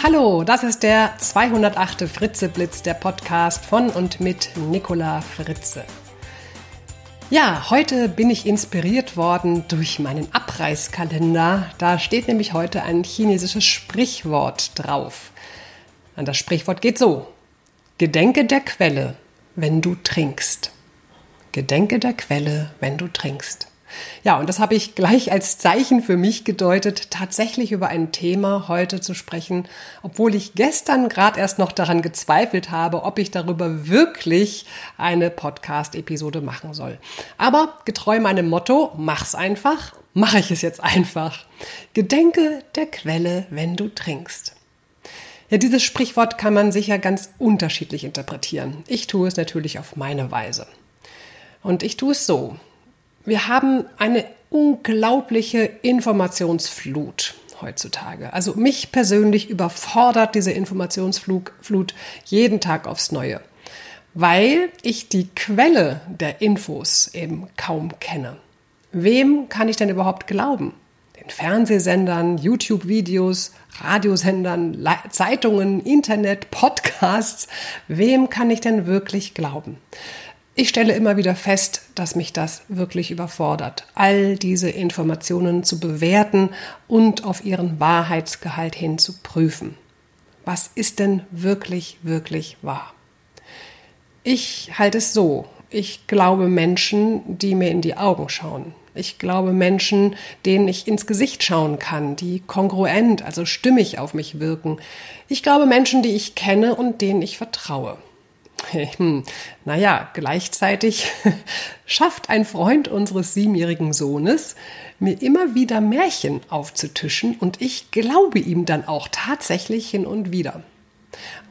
Hallo, das ist der 208. Fritze-Blitz, der Podcast von und mit Nicola Fritze. Ja, heute bin ich inspiriert worden durch meinen Abreißkalender. Da steht nämlich heute ein chinesisches Sprichwort drauf. Und das Sprichwort geht so. Gedenke der Quelle, wenn du trinkst. Gedenke der Quelle, wenn du trinkst. Ja, und das habe ich gleich als Zeichen für mich gedeutet, tatsächlich über ein Thema heute zu sprechen, obwohl ich gestern gerade erst noch daran gezweifelt habe, ob ich darüber wirklich eine Podcast-Episode machen soll. Aber getreu meinem Motto, mach's einfach, mache ich es jetzt einfach. Gedenke der Quelle, wenn du trinkst. Ja, dieses Sprichwort kann man sicher ganz unterschiedlich interpretieren. Ich tue es natürlich auf meine Weise. Und ich tue es so. Wir haben eine unglaubliche Informationsflut heutzutage. Also mich persönlich überfordert diese Informationsflut jeden Tag aufs Neue, weil ich die Quelle der Infos eben kaum kenne. Wem kann ich denn überhaupt glauben? Den Fernsehsendern, YouTube-Videos, Radiosendern, Zeitungen, Internet, Podcasts. Wem kann ich denn wirklich glauben? Ich stelle immer wieder fest, dass mich das wirklich überfordert, all diese Informationen zu bewerten und auf ihren Wahrheitsgehalt hin zu prüfen. Was ist denn wirklich, wirklich wahr? Ich halte es so. Ich glaube Menschen, die mir in die Augen schauen. Ich glaube Menschen, denen ich ins Gesicht schauen kann, die kongruent, also stimmig auf mich wirken. Ich glaube Menschen, die ich kenne und denen ich vertraue. Hm, naja, gleichzeitig schafft ein Freund unseres siebenjährigen Sohnes, mir immer wieder Märchen aufzutischen und ich glaube ihm dann auch tatsächlich hin und wieder.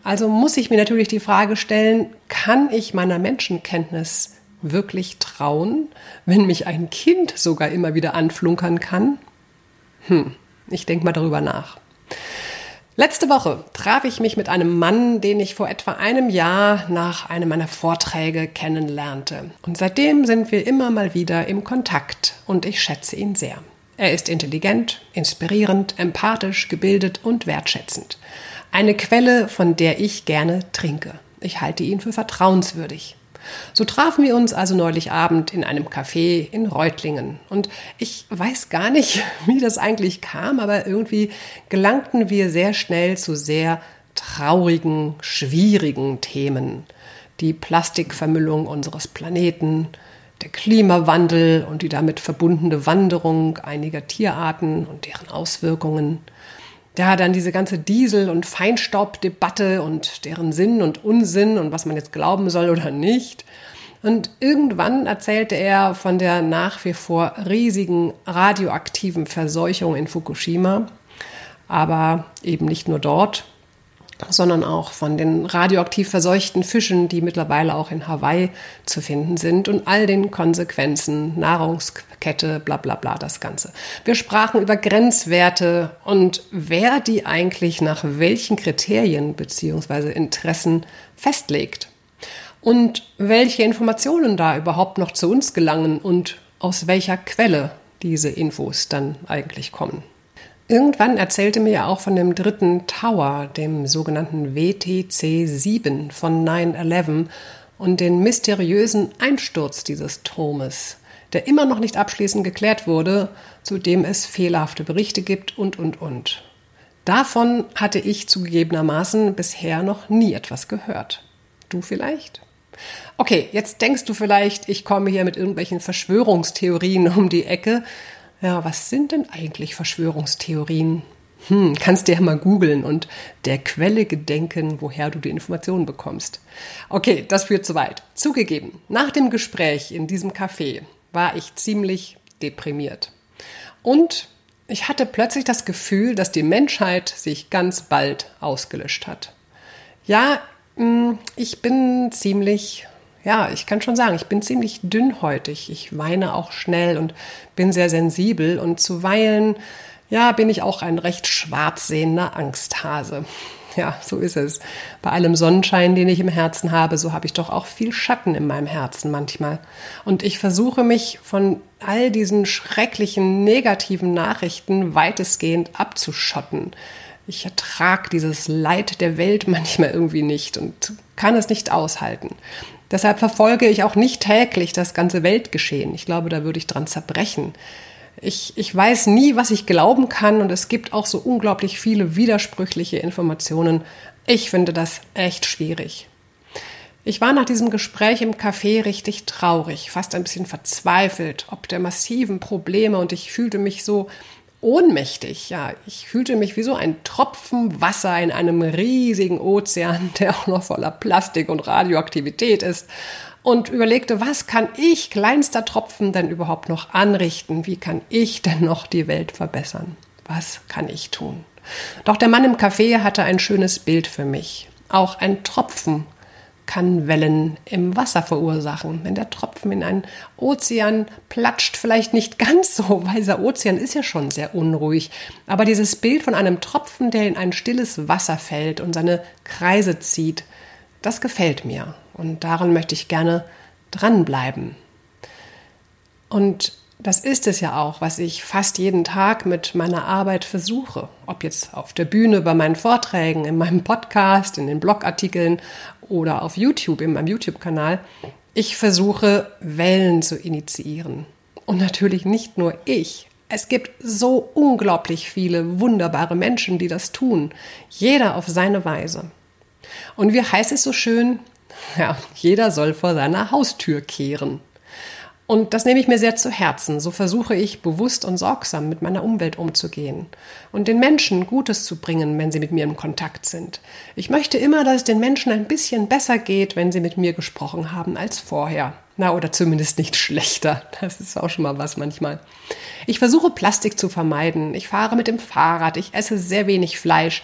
Also muss ich mir natürlich die Frage stellen, kann ich meiner Menschenkenntnis wirklich trauen, wenn mich ein Kind sogar immer wieder anflunkern kann? Hm, ich denke mal darüber nach. Letzte Woche traf ich mich mit einem Mann, den ich vor etwa einem Jahr nach einem meiner Vorträge kennenlernte. Und seitdem sind wir immer mal wieder im Kontakt und ich schätze ihn sehr. Er ist intelligent, inspirierend, empathisch, gebildet und wertschätzend. Eine Quelle, von der ich gerne trinke. Ich halte ihn für vertrauenswürdig. So trafen wir uns also neulich Abend in einem Café in Reutlingen. Und ich weiß gar nicht, wie das eigentlich kam, aber irgendwie gelangten wir sehr schnell zu sehr traurigen, schwierigen Themen. Die Plastikvermüllung unseres Planeten, der Klimawandel und die damit verbundene Wanderung einiger Tierarten und deren Auswirkungen – ja, dann diese ganze Diesel- und Feinstaubdebatte und deren Sinn und Unsinn und was man jetzt glauben soll oder nicht. Und irgendwann erzählte er von der nach wie vor riesigen radioaktiven Verseuchung in Fukushima, aber eben nicht nur dort, sondern auch von den radioaktiv verseuchten Fischen, die mittlerweile auch in Hawaii zu finden sind und all den Konsequenzen, Nahrungskette, bla bla bla, das Ganze. Wir sprachen über Grenzwerte und wer die eigentlich nach welchen Kriterien bzw. Interessen festlegt und welche Informationen da überhaupt noch zu uns gelangen und aus welcher Quelle diese Infos dann eigentlich kommen. Irgendwann erzählte mir auch von dem dritten Tower, dem sogenannten WTC 7 von 9-11 und den mysteriösen Einsturz dieses Turmes, der immer noch nicht abschließend geklärt wurde, zu dem es fehlerhafte Berichte gibt und, und, und. Davon hatte ich zugegebenermaßen bisher noch nie etwas gehört. Du vielleicht? Okay, jetzt denkst du vielleicht, ich komme hier mit irgendwelchen Verschwörungstheorien um die Ecke ja, was sind denn eigentlich Verschwörungstheorien? Hm, kannst dir ja mal googeln und der Quelle gedenken, woher du die Informationen bekommst. Okay, das führt zu weit. Zugegeben, nach dem Gespräch in diesem Café war ich ziemlich deprimiert. Und ich hatte plötzlich das Gefühl, dass die Menschheit sich ganz bald ausgelöscht hat. Ja, hm, ich bin ziemlich ja, ich kann schon sagen, ich bin ziemlich dünnhäutig. Ich weine auch schnell und bin sehr sensibel und zuweilen, ja, bin ich auch ein recht schwarz sehender Angsthase. Ja, so ist es. Bei allem Sonnenschein, den ich im Herzen habe, so habe ich doch auch viel Schatten in meinem Herzen manchmal. Und ich versuche mich von all diesen schrecklichen negativen Nachrichten weitestgehend abzuschotten. Ich ertrage dieses Leid der Welt manchmal irgendwie nicht und kann es nicht aushalten. Deshalb verfolge ich auch nicht täglich das ganze Weltgeschehen. Ich glaube, da würde ich dran zerbrechen. Ich, ich weiß nie, was ich glauben kann und es gibt auch so unglaublich viele widersprüchliche Informationen. Ich finde das echt schwierig. Ich war nach diesem Gespräch im Café richtig traurig, fast ein bisschen verzweifelt, ob der massiven Probleme und ich fühlte mich so ohnmächtig. Ja, ich fühlte mich wie so ein Tropfen Wasser in einem riesigen Ozean, der auch noch voller Plastik und Radioaktivität ist. Und überlegte, was kann ich, kleinster Tropfen, denn überhaupt noch anrichten? Wie kann ich denn noch die Welt verbessern? Was kann ich tun? Doch der Mann im Café hatte ein schönes Bild für mich. Auch ein Tropfen kann Wellen im Wasser verursachen. Wenn der Tropfen in einen Ozean platscht, vielleicht nicht ganz so, weil dieser Ozean ist ja schon sehr unruhig. Aber dieses Bild von einem Tropfen, der in ein stilles Wasser fällt und seine Kreise zieht, das gefällt mir. Und daran möchte ich gerne dranbleiben. Und das ist es ja auch, was ich fast jeden Tag mit meiner Arbeit versuche. Ob jetzt auf der Bühne, bei meinen Vorträgen, in meinem Podcast, in den Blogartikeln oder auf YouTube, in meinem YouTube-Kanal. Ich versuche, Wellen zu initiieren. Und natürlich nicht nur ich. Es gibt so unglaublich viele wunderbare Menschen, die das tun. Jeder auf seine Weise. Und wie heißt es so schön? Ja, jeder soll vor seiner Haustür kehren. Und das nehme ich mir sehr zu Herzen. So versuche ich bewusst und sorgsam mit meiner Umwelt umzugehen und den Menschen Gutes zu bringen, wenn sie mit mir in Kontakt sind. Ich möchte immer, dass es den Menschen ein bisschen besser geht, wenn sie mit mir gesprochen haben als vorher. Na, oder zumindest nicht schlechter. Das ist auch schon mal was manchmal. Ich versuche Plastik zu vermeiden. Ich fahre mit dem Fahrrad. Ich esse sehr wenig Fleisch.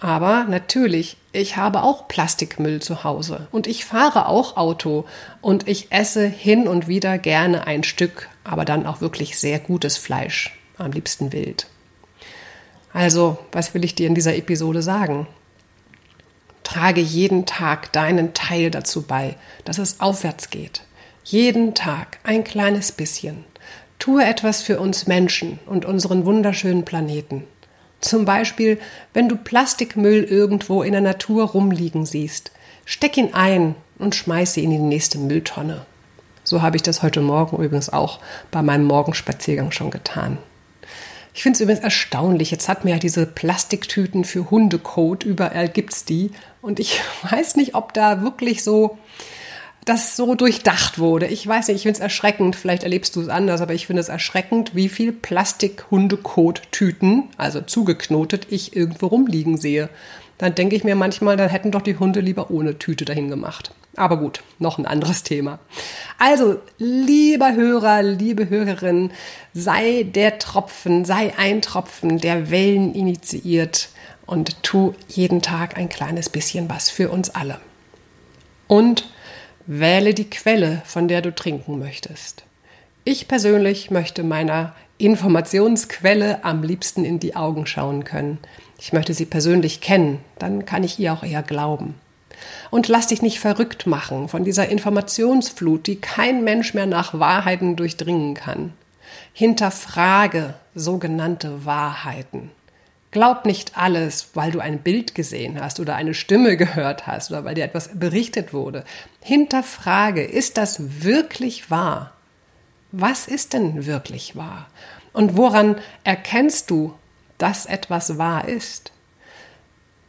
Aber natürlich, ich habe auch Plastikmüll zu Hause und ich fahre auch Auto und ich esse hin und wieder gerne ein Stück, aber dann auch wirklich sehr gutes Fleisch, am liebsten wild. Also, was will ich dir in dieser Episode sagen? Trage jeden Tag deinen Teil dazu bei, dass es aufwärts geht. Jeden Tag ein kleines bisschen. Tue etwas für uns Menschen und unseren wunderschönen Planeten. Zum Beispiel, wenn du Plastikmüll irgendwo in der Natur rumliegen siehst, steck ihn ein und schmeiße ihn in die nächste Mülltonne. So habe ich das heute Morgen übrigens auch bei meinem Morgenspaziergang schon getan. Ich finde es übrigens erstaunlich. Jetzt hat mir ja diese Plastiktüten für Hundekot, überall gibt's die. Und ich weiß nicht, ob da wirklich so das so durchdacht wurde. Ich weiß nicht, ich finde es erschreckend, vielleicht erlebst du es anders, aber ich finde es erschreckend, wie viel Plastik-Hundekot-Tüten, also zugeknotet, ich irgendwo rumliegen sehe. Dann denke ich mir manchmal, dann hätten doch die Hunde lieber ohne Tüte dahin gemacht. Aber gut, noch ein anderes Thema. Also, lieber Hörer, liebe Hörerin, sei der Tropfen, sei ein Tropfen, der Wellen initiiert und tu jeden Tag ein kleines bisschen was für uns alle. Und Wähle die Quelle, von der du trinken möchtest. Ich persönlich möchte meiner Informationsquelle am liebsten in die Augen schauen können. Ich möchte sie persönlich kennen, dann kann ich ihr auch eher glauben. Und lass dich nicht verrückt machen von dieser Informationsflut, die kein Mensch mehr nach Wahrheiten durchdringen kann. Hinterfrage sogenannte Wahrheiten. Glaub nicht alles, weil du ein Bild gesehen hast oder eine Stimme gehört hast oder weil dir etwas berichtet wurde. Hinterfrage, ist das wirklich wahr? Was ist denn wirklich wahr? Und woran erkennst du, dass etwas wahr ist?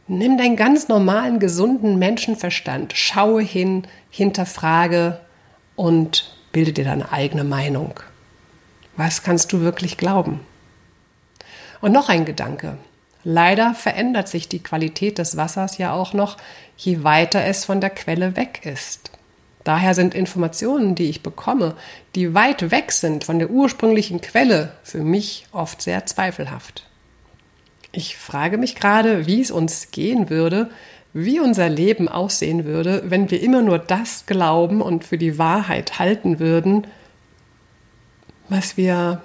Nimm deinen ganz normalen, gesunden Menschenverstand, schaue hin, hinterfrage und bilde dir deine eigene Meinung. Was kannst du wirklich glauben? Und noch ein Gedanke. Leider verändert sich die Qualität des Wassers ja auch noch, je weiter es von der Quelle weg ist. Daher sind Informationen, die ich bekomme, die weit weg sind von der ursprünglichen Quelle, für mich oft sehr zweifelhaft. Ich frage mich gerade, wie es uns gehen würde, wie unser Leben aussehen würde, wenn wir immer nur das glauben und für die Wahrheit halten würden, was wir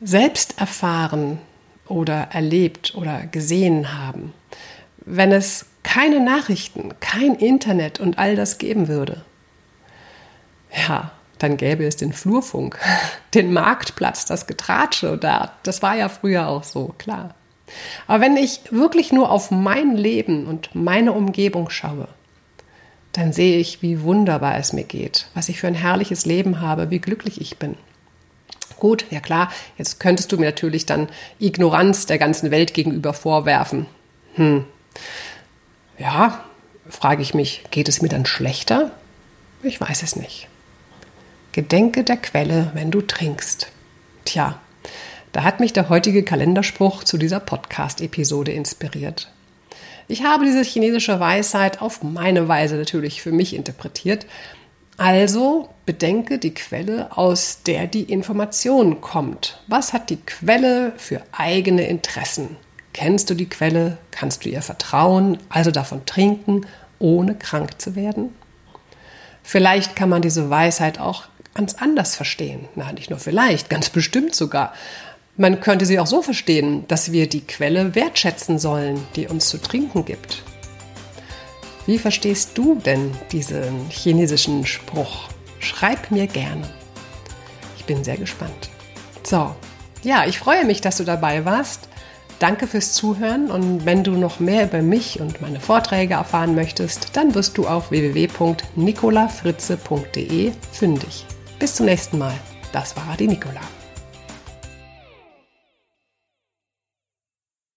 selbst erfahren, oder erlebt oder gesehen haben, wenn es keine Nachrichten, kein Internet und all das geben würde? Ja, dann gäbe es den Flurfunk, den Marktplatz, das Getratsche da. Das war ja früher auch so, klar. Aber wenn ich wirklich nur auf mein Leben und meine Umgebung schaue, dann sehe ich, wie wunderbar es mir geht, was ich für ein herrliches Leben habe, wie glücklich ich bin. Gut, ja klar, jetzt könntest du mir natürlich dann Ignoranz der ganzen Welt gegenüber vorwerfen. Hm. Ja, frage ich mich, geht es mir dann schlechter? Ich weiß es nicht. Gedenke der Quelle, wenn du trinkst. Tja, da hat mich der heutige Kalenderspruch zu dieser Podcast-Episode inspiriert. Ich habe diese chinesische Weisheit auf meine Weise natürlich für mich interpretiert. Also bedenke die Quelle, aus der die Information kommt. Was hat die Quelle für eigene Interessen? Kennst du die Quelle? Kannst du ihr vertrauen? Also davon trinken, ohne krank zu werden? Vielleicht kann man diese Weisheit auch ganz anders verstehen. Na, nicht nur vielleicht, ganz bestimmt sogar. Man könnte sie auch so verstehen, dass wir die Quelle wertschätzen sollen, die uns zu trinken gibt. Wie verstehst du denn diesen chinesischen Spruch? Schreib mir gerne. Ich bin sehr gespannt. So, ja, ich freue mich, dass du dabei warst. Danke fürs Zuhören und wenn du noch mehr über mich und meine Vorträge erfahren möchtest, dann wirst du auf www.nicolafritze.de fündig. Bis zum nächsten Mal. Das war die Nicola.